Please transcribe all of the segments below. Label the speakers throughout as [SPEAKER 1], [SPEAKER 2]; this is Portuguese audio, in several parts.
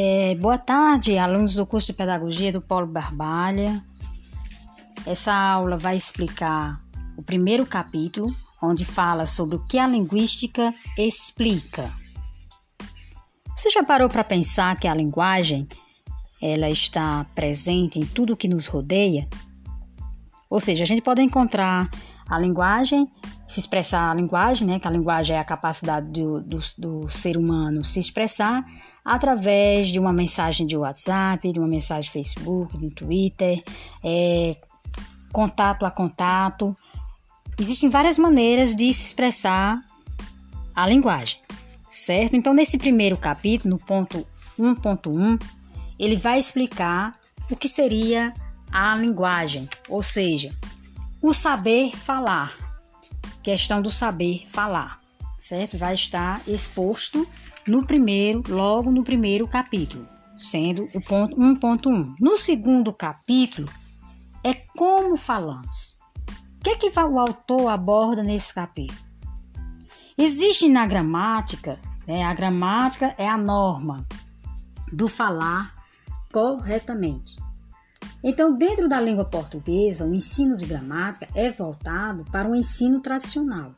[SPEAKER 1] É, boa tarde, alunos do curso de Pedagogia do Polo Barbalha. Essa aula vai explicar o primeiro capítulo, onde fala sobre o que a linguística explica. Você já parou para pensar que a linguagem ela está presente em tudo que nos rodeia? Ou seja, a gente pode encontrar a linguagem, se expressar a linguagem, né? Que a linguagem é a capacidade do, do, do ser humano se expressar através de uma mensagem de WhatsApp, de uma mensagem de Facebook, do Twitter, é, contato a contato. Existem várias maneiras de se expressar a linguagem, certo? Então, nesse primeiro capítulo, no ponto 1.1, ele vai explicar o que seria a linguagem, ou seja, o saber falar. Questão do saber falar, certo? Vai estar exposto no primeiro, logo no primeiro capítulo, sendo o ponto 1.1. No segundo capítulo é como falamos. O que, é que o autor aborda nesse capítulo? Existe na gramática, né, a gramática é a norma do falar corretamente. Então, dentro da língua portuguesa, o ensino de gramática é voltado para o ensino tradicional,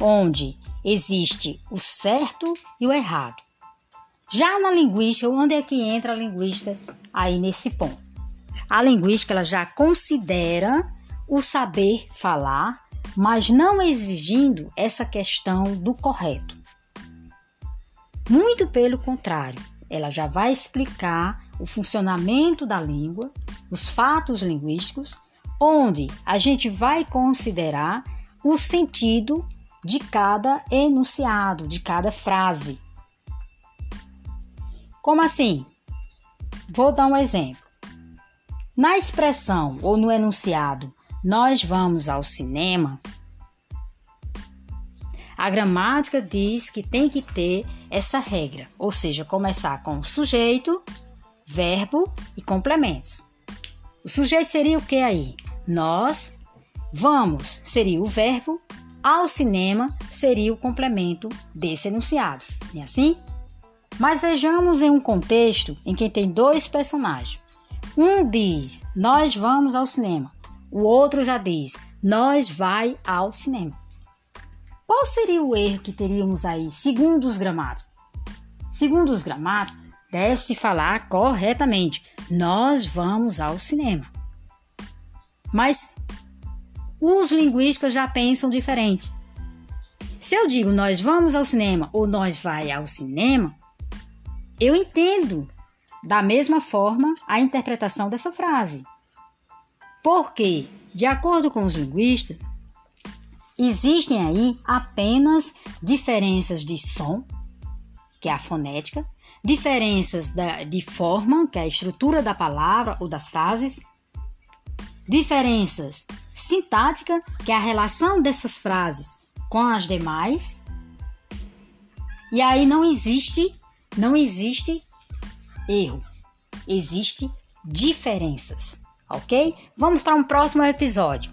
[SPEAKER 1] onde existe o certo e o errado. Já na linguística, onde é que entra a linguística aí nesse ponto? A linguística ela já considera o saber falar, mas não exigindo essa questão do correto. Muito pelo contrário, ela já vai explicar o funcionamento da língua, os fatos linguísticos, onde a gente vai considerar o sentido de cada enunciado, de cada frase. Como assim? Vou dar um exemplo. Na expressão ou no enunciado, nós vamos ao cinema, a gramática diz que tem que ter essa regra, ou seja, começar com sujeito, verbo e complementos. O sujeito seria o que aí? Nós, vamos seria o verbo ao cinema seria o complemento desse enunciado, não é assim? Mas vejamos em um contexto em que tem dois personagens. Um diz, nós vamos ao cinema. O outro já diz, nós vai ao cinema. Qual seria o erro que teríamos aí, segundo os gramáticos? Segundo os gramáticos, deve-se falar corretamente, nós vamos ao cinema. Mas os linguísticos já pensam diferente. Se eu digo nós vamos ao cinema ou nós vai ao cinema, eu entendo da mesma forma a interpretação dessa frase. Porque, de acordo com os linguistas, existem aí apenas diferenças de som, que é a fonética, diferenças de forma, que é a estrutura da palavra ou das frases, Diferenças: sintática, que é a relação dessas frases com as demais. E aí não existe, não existe erro. Existe diferenças, OK? Vamos para um próximo episódio.